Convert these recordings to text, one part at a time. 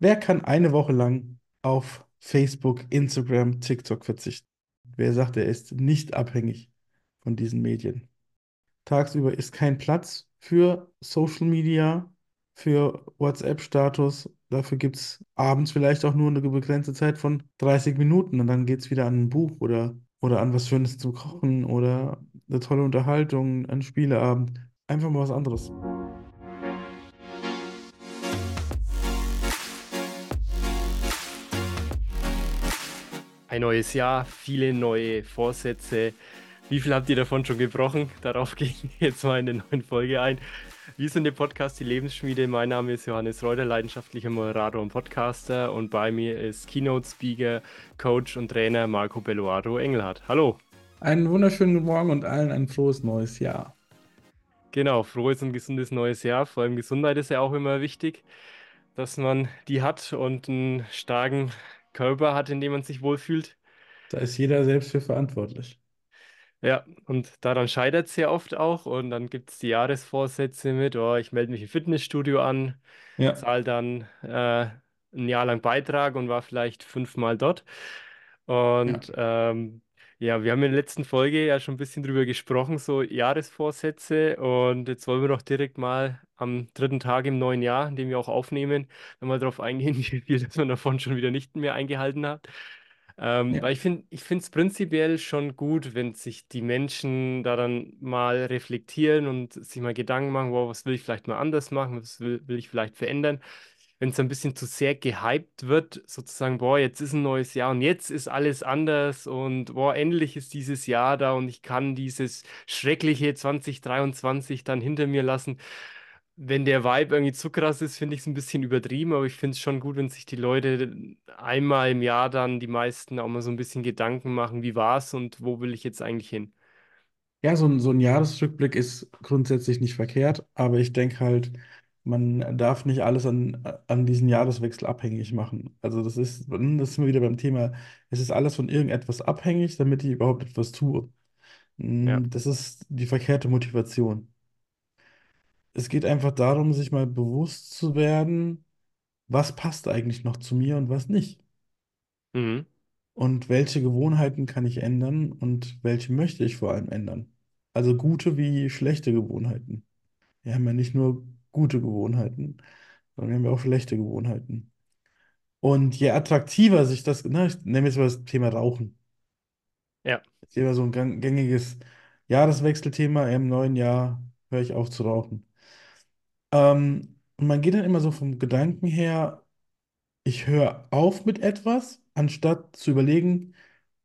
Wer kann eine Woche lang auf Facebook, Instagram, TikTok verzichten? Wer sagt, er ist nicht abhängig von diesen Medien? Tagsüber ist kein Platz für Social Media, für WhatsApp-Status. Dafür gibt es abends vielleicht auch nur eine begrenzte Zeit von 30 Minuten und dann geht es wieder an ein Buch oder, oder an was Schönes zum Kochen oder eine tolle Unterhaltung, einen Spieleabend. Einfach mal was anderes. Ein neues Jahr, viele neue Vorsätze. Wie viel habt ihr davon schon gebrochen? Darauf gehe ich jetzt mal in der neuen Folge ein. Wir sind der Podcast Die Lebensschmiede. Mein Name ist Johannes Reuter, leidenschaftlicher Moderator und Podcaster. Und bei mir ist Keynote-Speaker, Coach und Trainer Marco Belluardo Engelhardt. Hallo. Einen wunderschönen guten Morgen und allen ein frohes neues Jahr. Genau, frohes und gesundes neues Jahr. Vor allem Gesundheit ist ja auch immer wichtig, dass man die hat und einen starken Körper hat, in dem man sich wohlfühlt. Da ist jeder selbst für verantwortlich. Ja, und daran scheitert es ja oft auch. Und dann gibt es die Jahresvorsätze mit, oh, ich melde mich im Fitnessstudio an, Ja, zahle dann äh, ein Jahr lang Beitrag und war vielleicht fünfmal dort. ja, Und ähm, ja, wir haben in der letzten Folge ja schon ein bisschen drüber gesprochen, so Jahresvorsätze. Und jetzt wollen wir doch direkt mal am dritten Tag im neuen Jahr, in dem wir auch aufnehmen, nochmal darauf eingehen, wie viel dass man davon schon wieder nicht mehr eingehalten hat. Ähm, ja. weil ich finde, ich finde es prinzipiell schon gut, wenn sich die Menschen da dann mal reflektieren und sich mal Gedanken machen, wow, was will ich vielleicht mal anders machen, was will, will ich vielleicht verändern. Wenn es ein bisschen zu sehr gehypt wird, sozusagen, boah, jetzt ist ein neues Jahr und jetzt ist alles anders und boah, endlich ist dieses Jahr da und ich kann dieses schreckliche 2023 dann hinter mir lassen wenn der Vibe irgendwie zu krass ist, finde ich es ein bisschen übertrieben, aber ich finde es schon gut, wenn sich die Leute einmal im Jahr dann, die meisten, auch mal so ein bisschen Gedanken machen, wie war es und wo will ich jetzt eigentlich hin? Ja, so ein, so ein Jahresrückblick ist grundsätzlich nicht verkehrt, aber ich denke halt, man darf nicht alles an, an diesen Jahreswechsel abhängig machen. Also das ist, das sind wir wieder beim Thema, es ist alles von irgendetwas abhängig, damit ich überhaupt etwas tue. Ja. Mm, Das ist die verkehrte Motivation. Es geht einfach darum, sich mal bewusst zu werden, was passt eigentlich noch zu mir und was nicht. Mhm. Und welche Gewohnheiten kann ich ändern und welche möchte ich vor allem ändern? Also gute wie schlechte Gewohnheiten. Wir haben ja nicht nur gute Gewohnheiten, sondern wir haben ja auch schlechte Gewohnheiten. Und je attraktiver sich das, na, ich nehme jetzt mal das Thema Rauchen. Ja. Das ist immer so ein gang- gängiges Jahreswechselthema. Im neuen Jahr höre ich auf zu rauchen. Ähm, und man geht dann immer so vom Gedanken her, ich höre auf mit etwas, anstatt zu überlegen,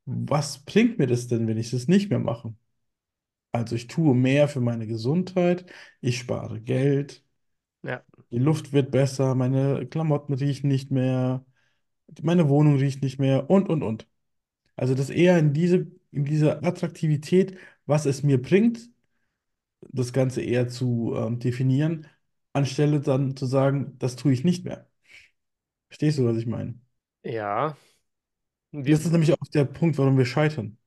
was bringt mir das denn, wenn ich das nicht mehr mache? Also ich tue mehr für meine Gesundheit, ich spare Geld. Die Luft wird besser, meine Klamotten riechen nicht mehr, meine Wohnung riecht nicht mehr und, und, und. Also das eher in diese, in diese Attraktivität, was es mir bringt, das Ganze eher zu ähm, definieren, anstelle dann zu sagen, das tue ich nicht mehr. Verstehst du, was ich meine? Ja. Das Wie, ist nämlich auch der Punkt, warum wir scheitern.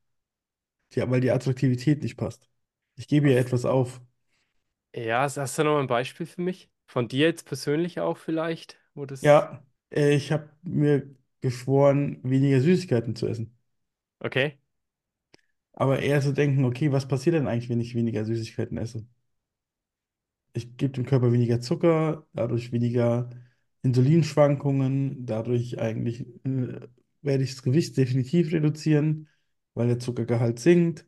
Ja, weil die Attraktivität nicht passt. Ich gebe ihr etwas auf. ja, hast du noch ein Beispiel für mich? Von dir jetzt persönlich auch vielleicht? Wo das. Ja, äh, ich habe mir geschworen, weniger Süßigkeiten zu essen. Okay. Aber eher zu denken, okay, was passiert denn eigentlich, wenn ich weniger Süßigkeiten esse? Ich gebe dem Körper weniger Zucker, dadurch weniger Insulinschwankungen, dadurch eigentlich äh, werde ich das Gewicht definitiv reduzieren, weil der Zuckergehalt sinkt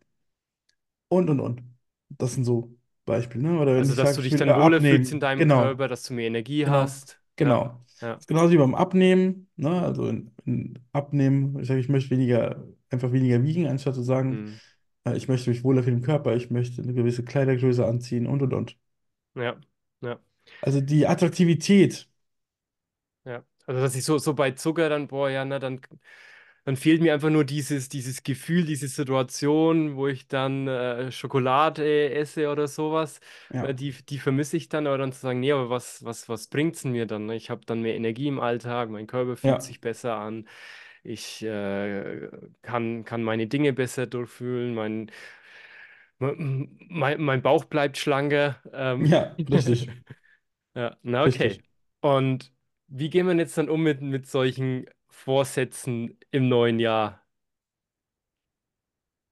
und und und. Das sind so Beispiele, ne? Oder wenn Also, ich dass sage, du ich dich dann wohler fühlst in deinem genau. Körper, dass du mehr Energie Genau, hast. Ja. genau. Das Ja. ist genauso wie beim Abnehmen, ne? Also in, in Abnehmen, ich sage, ich möchte weniger, einfach weniger wiegen, anstatt zu sagen, Mhm. äh, ich möchte mich wohler fühlen im Körper, ich möchte eine gewisse Kleidergröße anziehen und und und. Ja. Ja. Also die Attraktivität, Ja, also dass ich so, so bei Zucker dann, boah, ja, na, dann, dann fehlt mir einfach nur dieses, dieses Gefühl, diese Situation, wo ich dann äh, Schokolade esse oder sowas. ja, Äh, die, die vermisse ich dann, aber dann zu sagen, nee, aber was, was, was bringt's denn mir dann? ne? Ich habe dann mehr Energie im Alltag, mein Körper fühlt ja, sich besser an, ich äh, kann, kann meine Dinge besser durchfühlen, mein, mein, mein Bauch bleibt schlanker. Ähm, ja, richtig, ja, na okay. richtig. Und Wie gehen wir jetzt dann um mit, mit solchen Vorsätzen im neuen Jahr?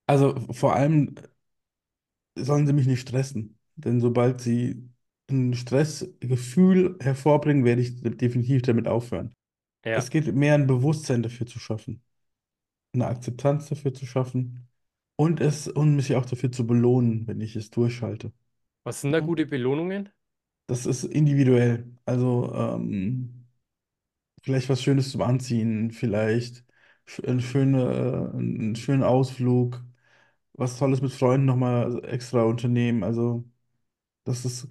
Also vor allem sollen sie mich nicht stressen, denn sobald sie ein Stressgefühl hervorbringen, werde ich definitiv damit aufhören. Ja. Es geht mehr ein Bewusstsein dafür zu schaffen, eine Akzeptanz dafür zu schaffen und es und mich auch dafür zu belohnen, wenn ich es durchhalte. Was sind da gute Belohnungen? Das ist individuell. Also ähm, vielleicht was Schönes zum Anziehen, vielleicht sch- eine schöne, äh, einen schönen Ausflug, was Tolles mit Freunden nochmal extra unternehmen. Also das ist,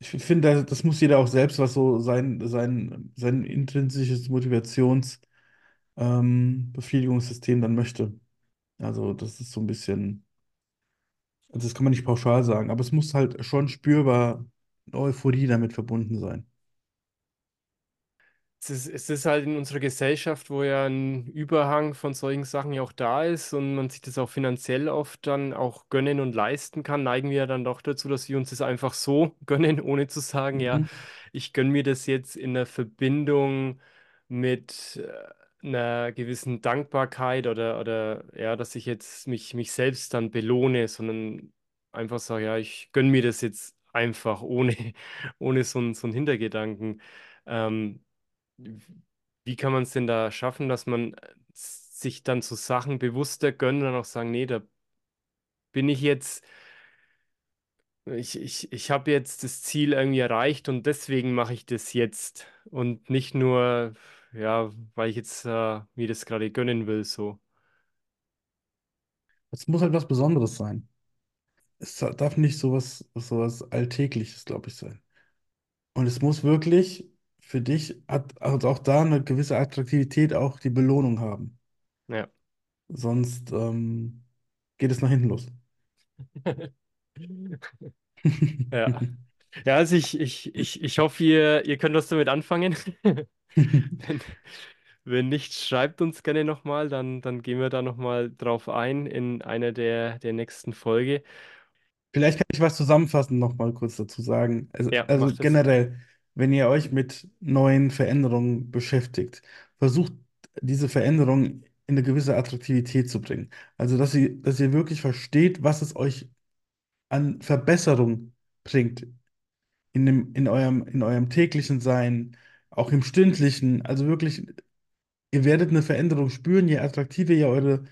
ich finde, das das muss jeder auch selbst, was so sein, sein, sein intrinsisches Motivations, ähm, Befriedigungssystem dann möchte. Also das ist so ein bisschen, also das kann man nicht pauschal sagen, aber es muss halt schon spürbar eine Euphorie damit verbunden sein. Es ist, es ist halt in unserer Gesellschaft, wo ja ein Überhang von solchen Sachen ja auch da ist und man sich das auch finanziell oft dann auch gönnen und leisten kann, neigen wir ja dann doch dazu, dass wir uns das einfach so gönnen, ohne zu sagen, ja, Mhm. ich gönne mir das jetzt in der Verbindung mit äh, einer gewissen Dankbarkeit oder, oder ja, dass ich jetzt mich, mich selbst dann belohne, sondern einfach sage, ja, ich gönne mir das jetzt einfach ohne, ohne so, einen- so einen Hintergedanken. Ähm, wie kann man es denn da schaffen, dass man äh, sich dann so Sachen bewusster gönnt und dann auch sagen, nee, da bin ich jetzt, ich, ich, ich habe jetzt das Ziel irgendwie erreicht und deswegen mache ich das jetzt und nicht nur, ja, weil ich jetzt äh, mir das gerade gönnen will, so. Es muss halt was Besonderes sein. Es darf nicht sowas, sowas Alltägliches, glaube ich, sein. Und es muss wirklich für dich, at- also auch da eine gewisse Attraktivität, auch die Belohnung haben. Ja. Sonst ähm, geht es nach hinten los. Ja. Ja, also ich, ich, ich, ich hoffe, ihr, ihr könnt was damit anfangen. Wenn, wenn nicht, schreibt uns gerne nochmal, dann, dann gehen wir da nochmal drauf ein in einer der, der nächsten Folge. Vielleicht kann ich was zusammenfassend noch mal kurz dazu sagen. Also, Ja, also generell, wenn ihr euch mit neuen Veränderungen beschäftigt, versucht diese Veränderung in eine gewisse Attraktivität zu bringen. Also, dass ihr, dass ihr wirklich versteht, was es euch an Verbesserung bringt in dem, in eurem, in eurem täglichen Sein, auch im stündlichen. Also wirklich, ihr werdet eine Veränderung spüren, je attraktiver ihr eure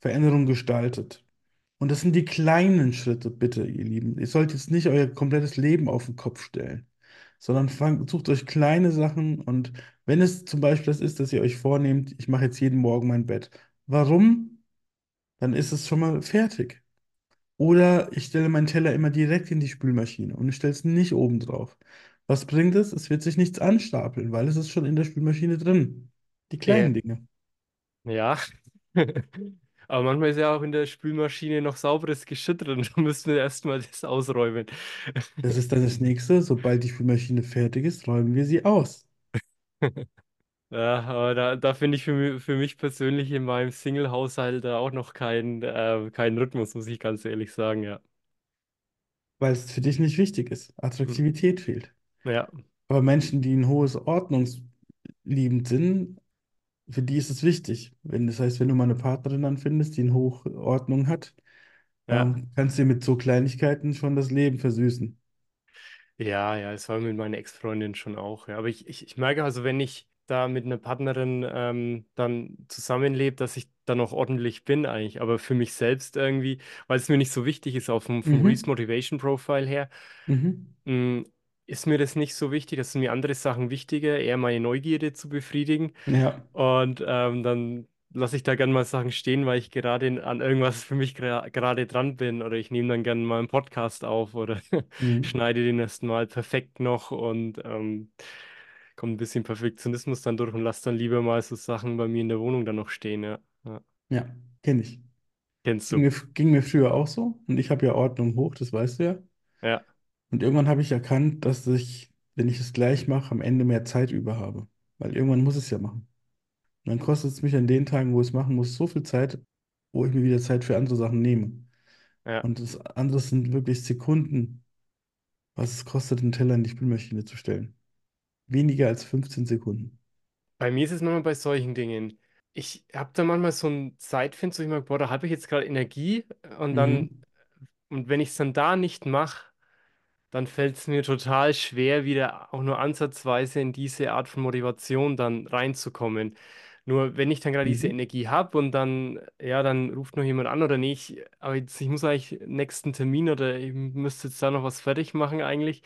Veränderung gestaltet. Und das sind die kleinen Schritte, bitte, ihr Lieben. Ihr sollt jetzt nicht euer komplettes Leben auf den Kopf stellen, sondern fangt, sucht euch kleine Sachen und wenn es zum Beispiel das ist, dass ihr euch vornehmt, ich mache jetzt jeden Morgen mein Bett. Warum? Dann ist es schon mal fertig. Oder ich stelle meinen Teller immer direkt in die Spülmaschine und ich stelle es nicht oben drauf. Was bringt es? Es wird sich nichts anstapeln, weil es ist schon in der Spülmaschine drin. Die kleinen Dinge. Ja. Aber manchmal ist ja auch in der Spülmaschine noch sauberes Geschirr drin. Da müssen wir erstmal das ausräumen. Das ist dann das nächste. Sobald die Spülmaschine fertig ist, räumen wir sie aus. Ja, aber da, da finde ich für, für mich persönlich in meinem Single-Haushalt da auch noch keinen äh, keinen Rhythmus, muss ich ganz ehrlich sagen, ja. Weil es für dich nicht wichtig ist. Attraktivität fehlt. Ja, Aber Menschen, die ein hohes Ordnungsliebend sind, für die ist es wichtig. Wenn, das heißt, wenn du mal eine Partnerin dann findest, die eine hohe Ordnung hat, ja. ähm, kannst du dir mit so Kleinigkeiten schon das Leben versüßen. Ja, ja, das war mit meiner Ex-Freundin schon auch. Ja. Aber ich, ich, ich merke also, wenn ich da mit einer Partnerin ähm, dann zusammenlebe, dass ich dann auch ordentlich bin eigentlich. Aber für mich selbst irgendwie, weil es mir nicht so wichtig ist, auch vom, vom Mhm. Motivation Profile her, Mhm. mh, ist mir das nicht so wichtig. Das sind mir andere Sachen wichtiger, eher meine Neugierde zu befriedigen. Ja. Und ähm, dann lasse ich da gerne mal Sachen stehen, weil ich gerade in- an irgendwas für mich gerade dran bin. Oder ich nehme dann gerne mal einen Podcast auf oder Mhm. schneide den erst mal perfekt noch und ähm, kommt ein bisschen Perfektionismus dann durch und lasse dann lieber mal so Sachen bei mir in der Wohnung dann noch stehen. Ja, ja. Ja, kenne ich. Kennst Ging du? mir, ging mir früher auch so. Und ich habe ja Ordnung hoch, das weißt du ja. Ja, Und irgendwann habe ich erkannt, dass ich, wenn ich es gleich mache, am Ende mehr Zeit über habe. Weil irgendwann muss ich es ja machen. Und dann kostet es mich an den Tagen, wo ich es machen muss, so viel Zeit, wo ich mir wieder Zeit für andere Sachen nehme. ja. Und das andere sind wirklich Sekunden, was es kostet, einen Teller in die Spülmaschine zu stellen. Weniger als 15 Sekunden. Bei mir ist es manchmal bei solchen Dingen. Ich habe da manchmal so ein Zeitfenster, wo ich mir, boah, da habe ich jetzt gerade Energie und dann, Mhm. und wenn ich es dann da nicht mache, dann fällt es mir total schwer, wieder auch nur ansatzweise in diese Art von Motivation dann reinzukommen. Nur wenn ich dann gerade diese Mhm. Energie habe und dann, ja, dann ruft noch jemand an oder nicht, aber jetzt, ich muss eigentlich nächsten Termin oder ich müsste jetzt da noch was fertig machen eigentlich.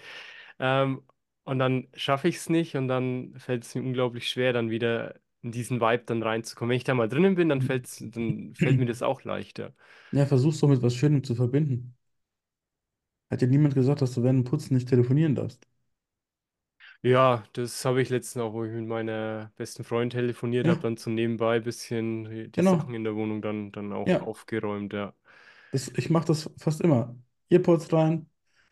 Ähm, und dann schaffe ich es nicht und dann fällt es mir unglaublich schwer, dann wieder in diesen Vibe dann reinzukommen. Wenn ich da mal drinnen bin, dann fällt's, dann fällt mir das auch leichter. Ja, versuch's doch mit was Schönem zu verbinden. Hat dir niemand gesagt, dass du während dem Putzen nicht telefonieren darfst? Ja, das habe ich letztens auch, wo ich mit meiner besten Freundin telefoniert habe, Ja, dann so nebenbei ein bisschen die die Sachen genau. in der Wohnung dann, dann auch Ja, aufgeräumt, ja. das, ich mache das fast immer. Earpods rein,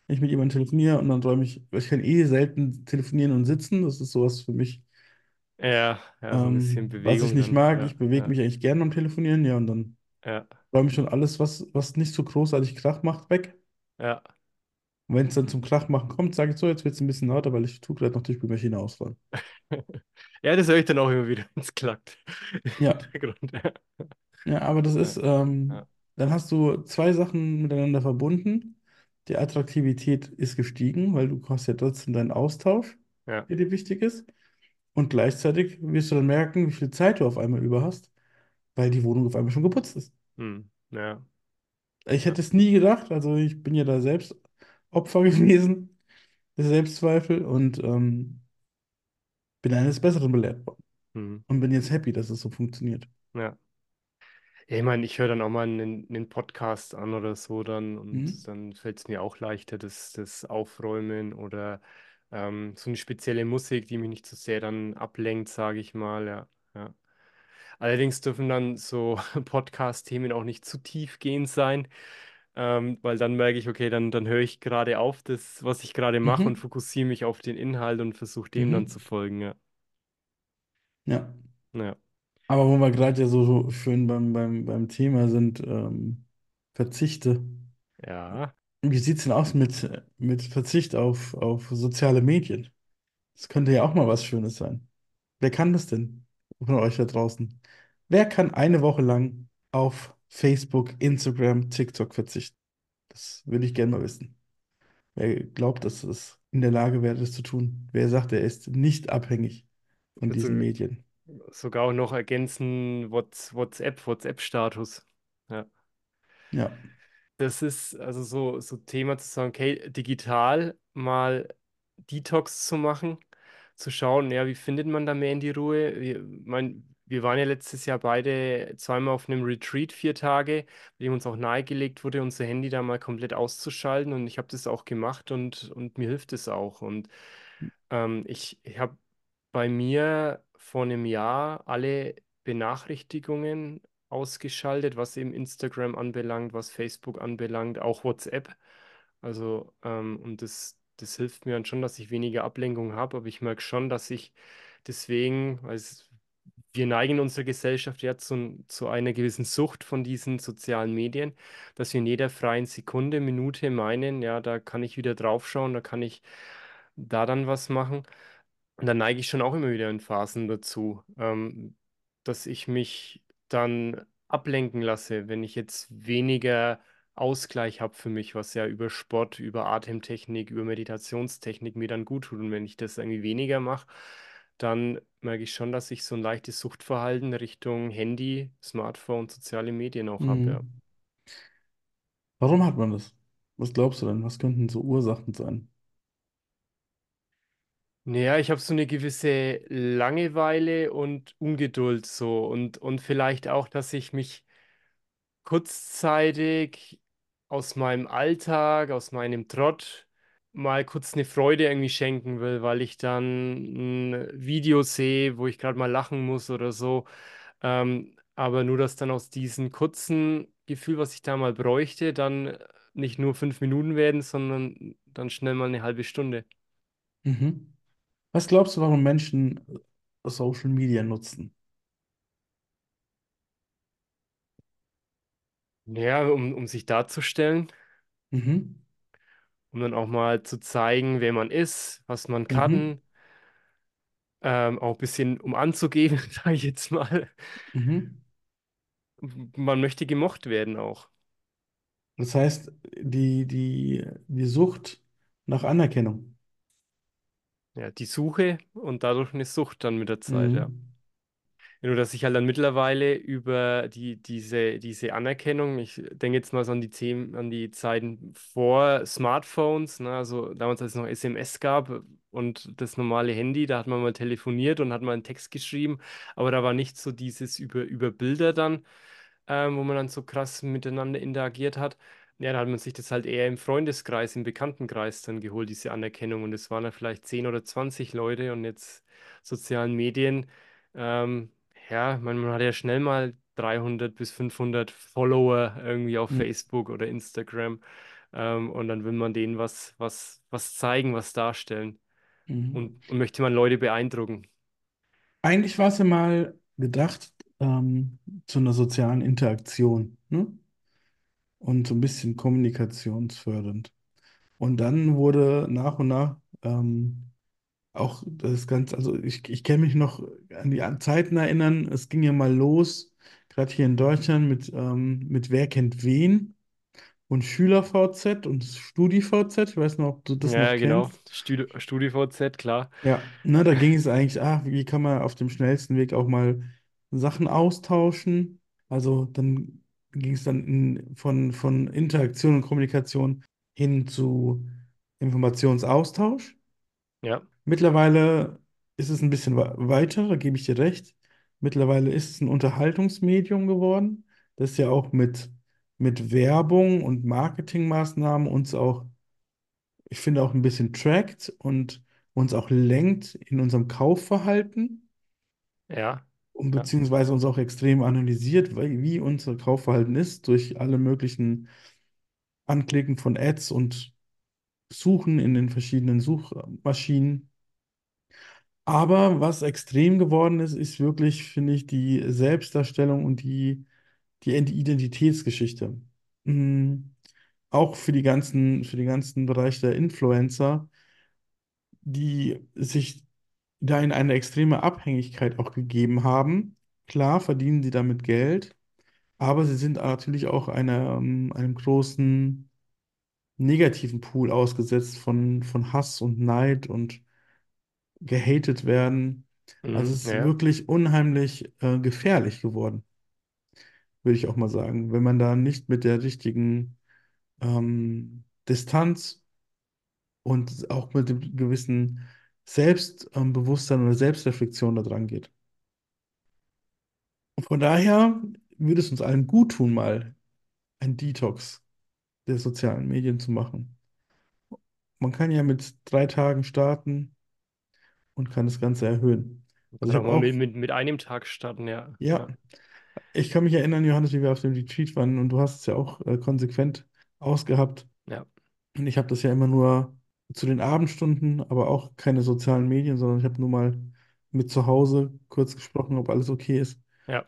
wenn ich mit jemandem telefoniere und dann räume ich, ich kann eh selten telefonieren und sitzen. Das ist sowas für mich, Ja, ja, so ein bisschen ähm, was ich Bewegung nicht dann, mag. ja, Ich bewege ja, mich eigentlich gerne beim Telefonieren, ja, und dann ja, räume ich schon alles, was, was nicht so großartig Krach macht, weg. ja. Und wenn es dann zum Krach machen kommt, sage ich so, jetzt wird es ein bisschen lauter, weil ich tue gerade noch die Spülmaschine ausräumen. Ja, das höre ich dann auch immer wieder, wenn es klackt Ja. Ja, aber das ist, ähm, ja, dann hast du zwei Sachen miteinander verbunden. Die Attraktivität ist gestiegen, weil du hast ja trotzdem deinen Austausch, ja. der dir wichtig ist. Und gleichzeitig wirst du dann merken, wie viel Zeit du auf einmal über hast, weil die Wohnung auf einmal schon geputzt ist. Hm, ja, Ich hätte es nie gedacht, also ich bin ja da selbst Opfer gewesen, der Selbstzweifel und ähm, bin eines Besseren belehrt worden. Hm, Und bin jetzt happy, dass es so funktioniert. ja. Ja, ich meine, ich höre dann auch mal einen, einen Podcast an oder so dann Mhm. und dann fällt es mir auch leichter, das, das Aufräumen oder ähm, so eine spezielle Musik, die mich nicht so sehr dann ablenkt, sage ich mal, ja. Ja. Allerdings dürfen dann so Podcast-Themen auch nicht zu tiefgehend sein, ähm, weil dann merke ich, okay, dann, dann höre ich gerade auf, das, was ich gerade mache und Mhm. fokussiere mich auf den Inhalt und versuche dem dann zu Mhm. folgen, ja. Ja. Ja, Aber wo wir gerade ja so schön beim, beim, beim Thema sind, ähm, Verzichte. ja, Wie sieht es denn aus mit, mit Verzicht auf, auf soziale Medien? Das könnte ja auch mal was Schönes sein. Wer kann das denn von euch da draußen? Wer kann eine Woche lang auf Facebook, Instagram, TikTok verzichten? Das würde ich gerne mal wissen. Wer glaubt, dass es in der Lage wäre, das zu tun? Wer sagt, er ist nicht abhängig von diesen also Medien? sogar auch noch ergänzen Whats- WhatsApp, WhatsApp-Status. Ja. Ja. Das ist also so, so Thema zu sagen, okay, digital mal Detox zu machen, zu schauen, ja, wie findet man da mehr in die Ruhe? Wir, mein, wir waren ja letztes Jahr beide zweimal auf einem Retreat, vier Tage, bei dem uns auch nahegelegt wurde, unser Handy da mal komplett auszuschalten und ich habe das auch gemacht und, und mir hilft es auch. Und ähm, ich, ich habe bei mir vor einem Jahr alle Benachrichtigungen ausgeschaltet, was eben Instagram anbelangt, was Facebook anbelangt, auch WhatsApp. Also, ähm, und das, das hilft mir dann schon, dass ich weniger Ablenkung habe, aber ich merke schon, dass ich deswegen, weil es, wir neigen in unserer Gesellschaft ja zu, zu einer gewissen Sucht von diesen sozialen Medien, dass wir in jeder freien Sekunde, Minute meinen, ja, da kann ich wieder draufschauen, da kann ich da dann was machen. Und da neige ich schon auch immer wieder in Phasen dazu, ähm, dass ich mich dann ablenken lasse, wenn ich jetzt weniger Ausgleich habe für mich, was ja über Sport, über Atemtechnik, über Meditationstechnik mir dann gut tut. Und wenn ich das irgendwie weniger mache, dann merke ich schon, dass ich so ein leichtes Suchtverhalten Richtung Handy, Smartphone, soziale Medien auch habe, ja. Mhm. Warum hat man das? Was glaubst du denn? Was könnten so Ursachen sein? Naja, ich habe so eine gewisse Langeweile und Ungeduld so und, und vielleicht auch, dass ich mich kurzzeitig aus meinem Alltag, aus meinem Trott mal kurz eine Freude irgendwie schenken will, weil ich dann ein Video sehe, wo ich gerade mal lachen muss oder so. Ähm, aber nur, dass dann aus diesem kurzen Gefühl, was ich da mal bräuchte, dann nicht nur fünf Minuten werden, sondern dann schnell mal eine halbe Stunde. Mhm. Was glaubst du, warum Menschen äh, Social Media nutzen? Ja, um, um sich darzustellen, Mhm. Um dann auch mal zu zeigen, wer man ist, was man Mhm. kann. ähm, auch ein bisschen um anzugeben, sage ich jetzt mal. Mhm. Man möchte gemocht werden auch. Das heißt, die, die, die Sucht nach Anerkennung. Ja, die Suche und dadurch eine Sucht dann mit der Zeit. Mhm. Ja, Nur, dass ich halt dann mittlerweile über die, diese, diese Anerkennung, ich denke jetzt mal so an die, Themen, an die Zeiten vor Smartphones, ne, also damals, als es noch SMS gab und das normale Handy, da hat man mal telefoniert und hat mal einen Text geschrieben, aber da war nicht so dieses über, über Bilder dann, ähm, wo man dann so krass miteinander interagiert hat. Ja, da hat man sich das halt eher im Freundeskreis, im Bekanntenkreis dann geholt, diese Anerkennung. Und es waren dann vielleicht 10 oder 20 Leute und jetzt sozialen Medien. Ähm, ja, man, man hat ja schnell mal 300 bis 500 Follower irgendwie auf Mhm. Facebook oder Instagram. Ähm, und dann will man denen was, was, was zeigen, was darstellen. Mhm. Und, und möchte man Leute beeindrucken. Eigentlich war es ja mal gedacht ähm, zu einer sozialen Interaktion, ne? Und so ein bisschen kommunikationsfördernd. Und dann wurde nach und nach ähm, auch das Ganze, also ich, ich kann mich noch an die Zeiten erinnern, es ging ja mal los, gerade hier in Deutschland mit, ähm, mit Wer kennt wen und SchülerVZ und StudiVZ. Ich weiß noch, ob du das noch Ja, genau. kennst. Studi StudiVZ, klar. Ja, ne, da ging es eigentlich, ah, wie kann man auf dem schnellsten Weg auch mal Sachen austauschen? Also dann ging es dann in, von, von Interaktion und Kommunikation hin zu Informationsaustausch. Ja, Mittlerweile ist es ein bisschen weiter, da gebe ich dir recht. Mittlerweile ist es ein Unterhaltungsmedium geworden, das ja auch mit, mit Werbung und Marketingmaßnahmen uns auch, ich finde, auch ein bisschen trackt und uns auch lenkt in unserem Kaufverhalten ja, und ja, beziehungsweise uns auch extrem analysiert, weil, wie unser Kaufverhalten ist durch alle möglichen Anklicken von Ads und Suchen in den verschiedenen Suchmaschinen. Aber was extrem geworden ist, ist wirklich, finde ich, die Selbstdarstellung und die, die Identitätsgeschichte. Mm, Auch für die ganzen, für den ganzen Bereich der Influencer, die sich da in eine extreme Abhängigkeit auch gegeben haben. Klar verdienen sie damit Geld, aber sie sind natürlich auch einer, ähm, einem großen negativen Pool ausgesetzt von, von Hass und Neid und gehatet werden. Also mhm, es ist ja. wirklich unheimlich äh, gefährlich geworden, würde ich auch mal sagen, wenn man da nicht mit der richtigen ähm, Distanz und auch mit dem gewissen Selbstbewusstsein oder Selbstreflexion da dran geht. Von daher würde es uns allen gut tun, mal ein Detox der sozialen Medien zu machen. Man kann ja mit drei Tagen starten und kann das Ganze erhöhen. Also ich kann auch mit, mit, einem Tag starten, ja. ja, Ja, Ich kann mich erinnern, Johannes, wie wir auf dem Retreat waren und du hast es ja auch äh, konsequent ausgehabt. ja, Und ich habe das ja immer nur zu den Abendstunden, aber auch keine sozialen Medien, sondern ich habe nur mal mit zu Hause kurz gesprochen, ob alles okay ist. ja.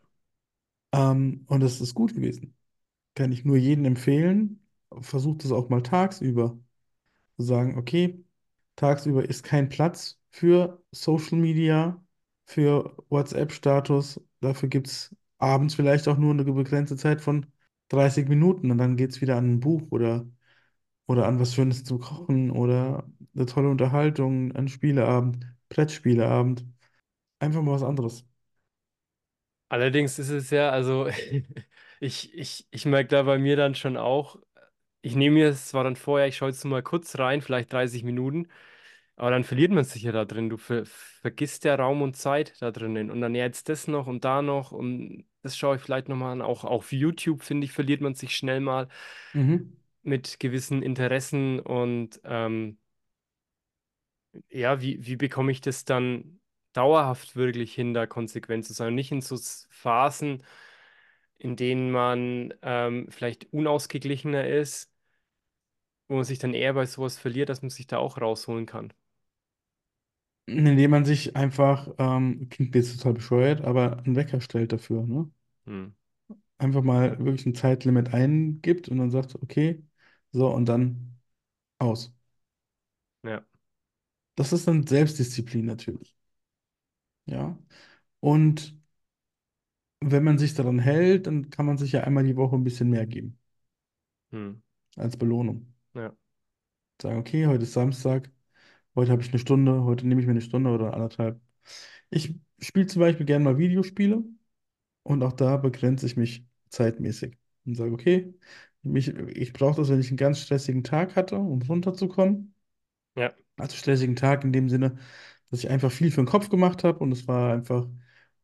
Ähm, und das ist gut gewesen. Kann ich nur jedem empfehlen. Versucht es auch mal tagsüber zu sagen, okay, tagsüber ist kein Platz für Social Media, für WhatsApp-Status. Dafür gibt es abends vielleicht auch nur eine begrenzte Zeit von 30 Minuten und dann geht es wieder an ein Buch oder, oder an was Schönes zum Kochen oder eine tolle Unterhaltung, ein Spieleabend, Brettspieleabend. Einfach mal was anderes. Allerdings ist es ja, also ich, ich, ich merke da bei mir dann schon auch, ich nehme mir es zwar dann vorher, ich schaue jetzt nur mal kurz rein, vielleicht 30 Minuten, aber dann verliert man sich ja da drin. Du ver vergisst ja Raum und Zeit da drinnen. Und dann ja jetzt das noch und da noch und das schaue ich vielleicht nochmal an. Auch auf YouTube, finde ich, verliert man sich schnell mal Mhm. mit gewissen Interessen und ähm, ja, wie, wie bekomme ich das dann dauerhaft wirklich hin, da konsequent zu sein und nicht in so Phasen, in denen man ähm, vielleicht unausgeglichener ist, wo man sich dann eher bei sowas verliert, dass man sich da auch rausholen kann. Indem man sich einfach, ähm, klingt jetzt total bescheuert, aber einen Wecker stellt dafür, ne? Hm. Einfach mal wirklich ein Zeitlimit eingibt und dann sagt, okay, so und dann aus. Ja. Das ist dann Selbstdisziplin natürlich. Ja. Und wenn man sich daran hält, dann kann man sich ja einmal die Woche ein bisschen mehr geben Hm. als Belohnung. Ja. Sagen, okay, heute ist Samstag, heute habe ich eine Stunde, heute nehme ich mir eine Stunde oder anderthalb. Ich spiele zum Beispiel gerne mal Videospiele und auch da begrenze ich mich zeitmäßig und sage, okay, mich, ich brauche das, wenn ich einen ganz stressigen Tag hatte, um runterzukommen. Ja. Also stressigen Tag in dem Sinne, dass ich einfach viel für den Kopf gemacht habe und es war einfach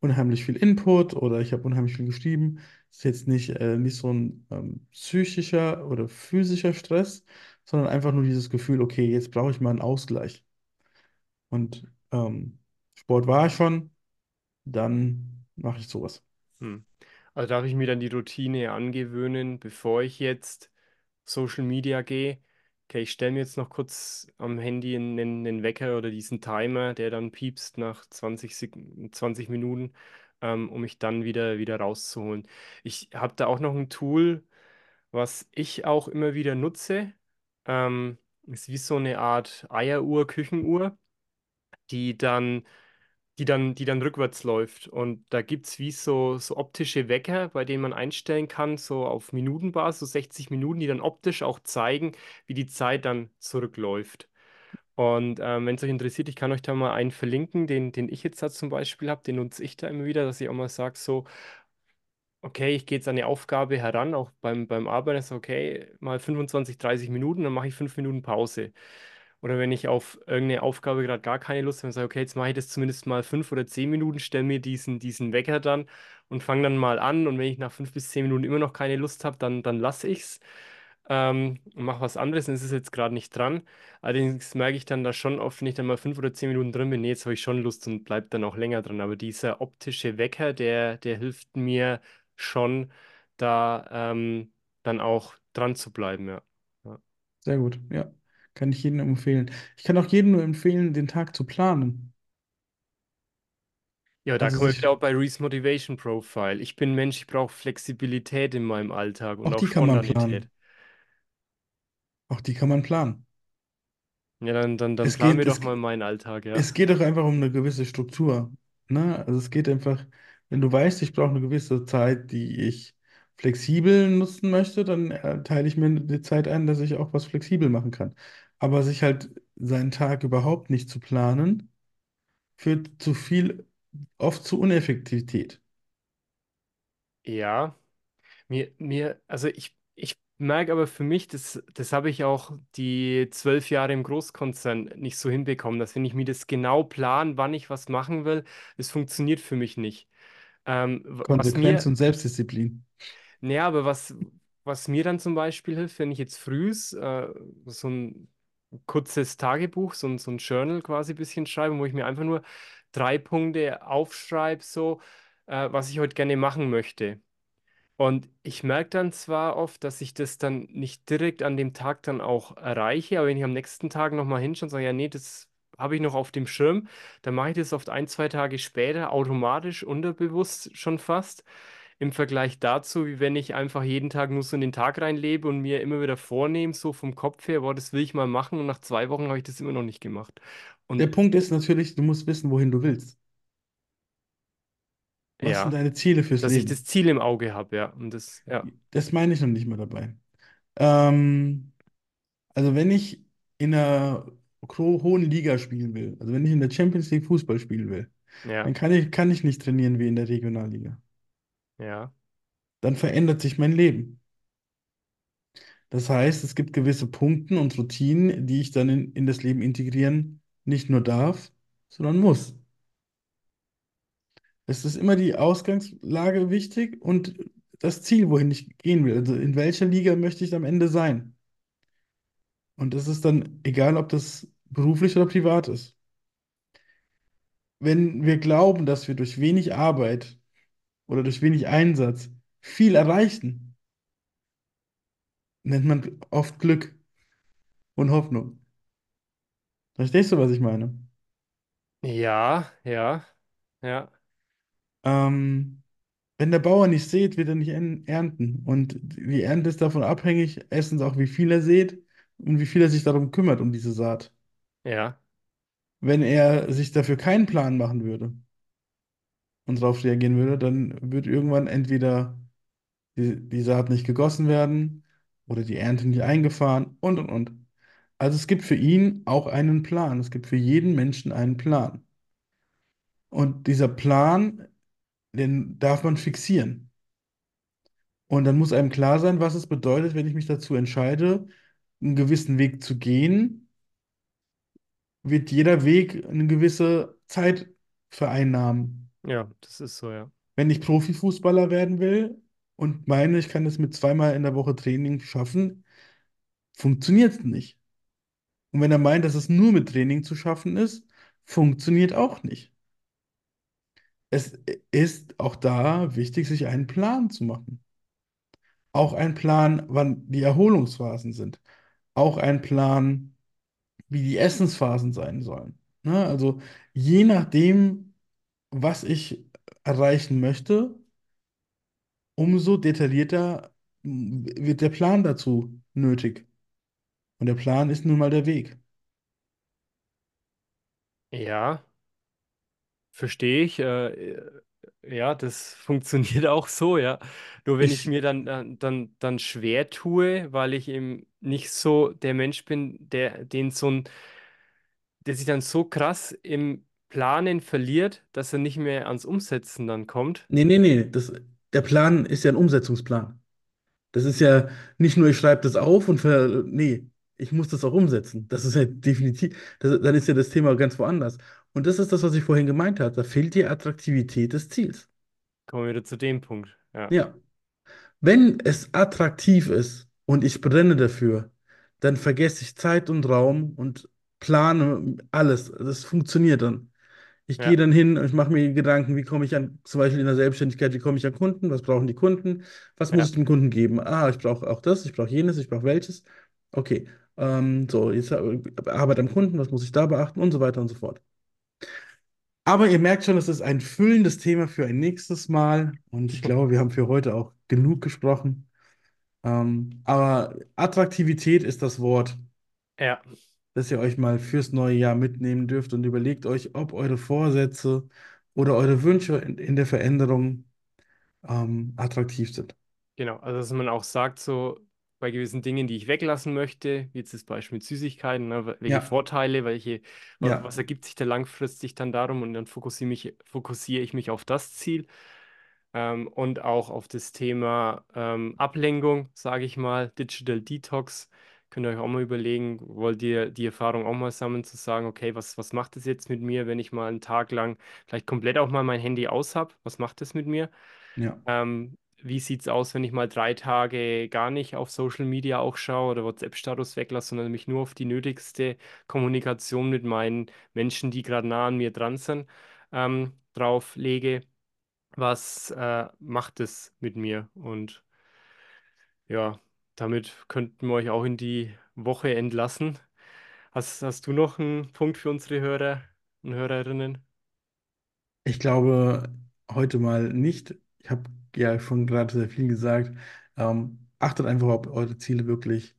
unheimlich viel Input oder ich habe unheimlich viel geschrieben. Es ist jetzt nicht, äh, nicht so ein ähm, psychischer oder physischer Stress, sondern einfach nur dieses Gefühl, okay, jetzt brauche ich mal einen Ausgleich. Und ähm, Sport war ich schon, dann mache ich sowas. Hm. Also darf ich mir dann die Routine angewöhnen, bevor ich jetzt Social Media gehe? Okay, ich stelle mir jetzt noch kurz am Handy einen, einen Wecker oder diesen Timer, der dann piepst nach 20, Sek 20 Minuten, ähm, um mich dann wieder, wieder rauszuholen. Ich habe da auch noch ein Tool, was ich auch immer wieder nutze. Ähm, ist wie so eine Art Eieruhr, Küchenuhr die dann, die dann, die dann rückwärts läuft. Und da gibt es wie so, so optische Wecker, bei denen man einstellen kann, so auf Minutenbasis, so 60 Minuten, die dann optisch auch zeigen, wie die Zeit dann zurückläuft. Und ähm, wenn es euch interessiert, ich kann euch da mal einen verlinken, den, den ich jetzt da zum Beispiel habe, den nutze ich da immer wieder, dass ich auch mal sage, so, okay, ich gehe jetzt an die Aufgabe heran, auch beim, beim Arbeiten, so, okay, mal 25, 30 Minuten, dann mache ich fünf Minuten Pause. Oder wenn ich auf irgendeine Aufgabe gerade gar keine Lust habe und sage, okay, jetzt mache ich das zumindest mal fünf oder zehn Minuten, stelle mir diesen, diesen Wecker dann und fange dann mal an. Und wenn ich nach fünf bis zehn Minuten immer noch keine Lust habe, dann, dann lasse ich es ähm, und mache was anderes. Es ist jetzt gerade nicht dran. Allerdings merke ich dann da schon oft, wenn ich dann mal fünf oder zehn Minuten drin bin, nee, jetzt habe ich schon Lust und bleibe dann auch länger dran. Aber dieser optische Wecker, der, der hilft mir schon, da ähm, dann auch dran zu bleiben. Ja. Sehr gut, ja. Kann ich jedem empfehlen. Ich kann auch jedem nur empfehlen, den Tag zu planen. Ja, da Also kommen wir sich, wieder auch bei Reese Motivation Profile. Ich bin Mensch, ich brauche Flexibilität in meinem Alltag und auch auch die kann man Spontanität. planen. Auch die kann man planen. Ja, dann, dann, dann Es planen geht, wir doch es, mal meinen Alltag, ja. es geht doch einfach um eine gewisse Struktur. Ne? Also es geht einfach, wenn du weißt, ich brauche eine gewisse Zeit, die ich flexibel nutzen möchte, dann äh, teile ich mir die Zeit ein, dass ich auch was flexibel machen kann. Aber sich halt seinen Tag überhaupt nicht zu planen, führt zu viel, oft zu Uneffektivität. Ja, mir, mir, also ich, ich merke aber für mich, das, das habe ich auch die zwölf Jahre im Großkonzern nicht so hinbekommen, dass wenn ich mir das genau plan, wann ich was machen will, das funktioniert für mich nicht. Ähm, w- was Konsequenz mir und Selbstdisziplin. Naja, aber was, was mir dann zum Beispiel hilft, wenn ich jetzt frühs äh, so ein kurzes Tagebuch, so ein, so ein Journal quasi ein bisschen schreibe, wo ich mir einfach nur drei Punkte aufschreibe, so, äh, was ich heute gerne machen möchte. Und ich merke dann zwar oft, dass ich das dann nicht direkt an dem Tag dann auch erreiche, aber wenn ich am nächsten Tag nochmal hinschaue und sage, ja, nee, das habe ich noch auf dem Schirm, dann mache ich das oft ein, zwei Tage später automatisch, unterbewusst schon fast, im Vergleich dazu, wie wenn ich einfach jeden Tag nur so in den Tag reinlebe und mir immer wieder vornehme, so vom Kopf her, boah, das will ich mal machen und nach zwei Wochen habe ich das immer noch nicht gemacht. Der Und Punkt ist natürlich, du musst wissen, wohin du willst. Was sind ja, deine Ziele fürs dass ich das Leben? Ziel im Auge habe, ja. Und das, ja, Das meine ich noch nicht mal dabei. Ähm, also wenn ich in einer hohen Liga spielen will, also wenn ich in der Champions League Fußball spielen will, dann ja, kann ich, kann ich nicht trainieren wie in der Regionalliga. Ja, Dann verändert sich mein Leben. Das heißt, es gibt gewisse Punkte und Routinen, die ich dann in, in das Leben integrieren, nicht nur darf, sondern muss. Es ist immer die Ausgangslage wichtig und das Ziel, wohin ich gehen will. Also in welcher Liga möchte ich am Ende sein? Und es ist dann egal, ob das beruflich oder privat ist. Wenn wir glauben, dass wir durch wenig Arbeit oder durch wenig Einsatz viel erreichen, nennt man oft Glück und Hoffnung. Verstehst du, was ich meine? ja, ja, ja, Ähm, wenn der Bauer nicht sät, wird er nicht en- ernten. Und die Ernte ist davon abhängig, erstens auch, wie viel er sät und wie viel er sich darum kümmert, um diese Saat. ja, Wenn er sich dafür keinen Plan machen würde, und darauf reagieren würde, dann wird irgendwann entweder die, die Saat nicht gegossen werden oder die Ernte nicht eingefahren und und und. Also es gibt für ihn auch einen Plan. Es gibt für jeden Menschen einen Plan. Und dieser Plan, den darf man fixieren. Und dann muss einem klar sein, was es bedeutet, wenn ich mich dazu entscheide, einen gewissen Weg zu gehen, wird jeder Weg eine gewisse Zeit vereinnahmen. Ja, das ist so, ja. Wenn ich Profifußballer werden will und meine, ich kann es mit zweimal in der Woche Training schaffen, funktioniert es nicht. Und wenn er meint, dass es nur mit Training zu schaffen ist, funktioniert auch nicht. Es ist auch da wichtig, sich einen Plan zu machen. Auch ein Plan, wann die Erholungsphasen sind. Auch ein Plan, wie die Essensphasen sein sollen. Ne? Also je nachdem, was ich erreichen möchte, umso detaillierter wird der Plan dazu nötig. Und der Plan ist nun mal der Weg. Ja, verstehe ich. Äh, ja, das funktioniert auch so, ja. Nur wenn ich Ich, mir dann, dann, dann, dann schwer tue, weil ich eben nicht so der Mensch bin, der den so ein, der sich dann so krass im Planen verliert, dass er nicht mehr ans Umsetzen dann kommt. nee, nee, nee, das, der Plan ist ja ein Umsetzungsplan. Das ist ja nicht nur, ich schreibe das auf und ver, nee, ich muss das auch umsetzen. Das ist ja definitiv, das, dann ist ja das Thema ganz woanders. Und das ist das, was ich vorhin gemeint habe. Da fehlt die Attraktivität des Ziels. Kommen wir wieder zu dem Punkt. Ja, Ja. Wenn es attraktiv ist und ich brenne dafür, dann vergesse ich Zeit und Raum und plane alles. Das funktioniert dann. Ich gehe ja, dann hin und ich mache mir Gedanken, wie komme ich an, zum Beispiel in der Selbstständigkeit, wie komme ich an Kunden, was brauchen die Kunden, was muss ja, ich dem Kunden geben? Ah, ich brauche auch das, ich brauche jenes, ich brauche welches. Okay, ähm, so, jetzt äh, Arbeit am Kunden, was muss ich da beachten? Und so weiter und so fort. Aber ihr merkt schon, es ist ein füllendes Thema für ein nächstes Mal. Und ich glaube, wir haben für heute auch genug gesprochen. Ähm, aber Attraktivität ist das Wort, ja, das ihr euch mal fürs neue Jahr mitnehmen dürft und überlegt euch, ob eure Vorsätze oder eure Wünsche in, in der Veränderung ähm, attraktiv sind. genau. Also, dass man auch sagt, so bei gewissen Dingen, die ich weglassen möchte, wie jetzt das Beispiel mit Süßigkeiten, ne, welche Ja, Vorteile, welche, wa- ja, was ergibt sich da langfristig dann darum und dann fokussiere mich, fokussiere ich mich auf das Ziel ähm, und auch auf das Thema ähm, Ablenkung, sage ich mal, Digital Detox. Könnt ihr euch auch mal überlegen, wollt ihr die Erfahrung auch mal sammeln, zu sagen, okay, was, was macht es jetzt mit mir, wenn ich mal einen Tag lang vielleicht komplett auch mal mein Handy aus habe? Was macht es mit mir? ja, Ähm, wie sieht es aus, wenn ich mal drei Tage gar nicht auf Social Media auch schaue oder WhatsApp-Status weglasse, sondern mich nur auf die nötigste Kommunikation mit meinen Menschen, die gerade nah an mir dran sind, ähm, drauf lege? Was äh, macht es mit mir? Und ja, damit könnten wir euch auch in die Woche entlassen. Hast, hast du noch einen Punkt für unsere Hörer und Hörerinnen? ich glaube heute mal nicht. Ich habe ja schon gerade sehr viel gesagt. Ähm, achtet einfach, ob eure Ziele wirklich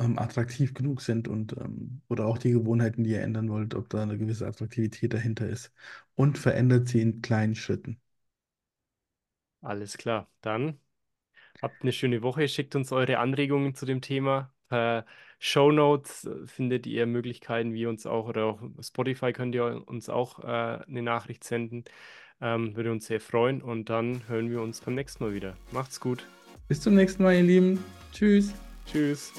ähm, attraktiv genug sind und ähm, oder auch die Gewohnheiten, die ihr ändern wollt, ob da eine gewisse Attraktivität dahinter ist. Und verändert sie in kleinen Schritten. Alles klar. Dann habt eine schöne Woche. Schickt uns eure Anregungen zu dem Thema. Per Shownotes äh, findet ihr Möglichkeiten, wie uns auch, oder auch Spotify könnt ihr uns auch äh, eine Nachricht senden. Ähm, würde uns sehr freuen. Und dann hören wir uns beim nächsten Mal wieder. Macht's gut. Bis zum nächsten Mal, ihr Lieben. Tschüss. Tschüss.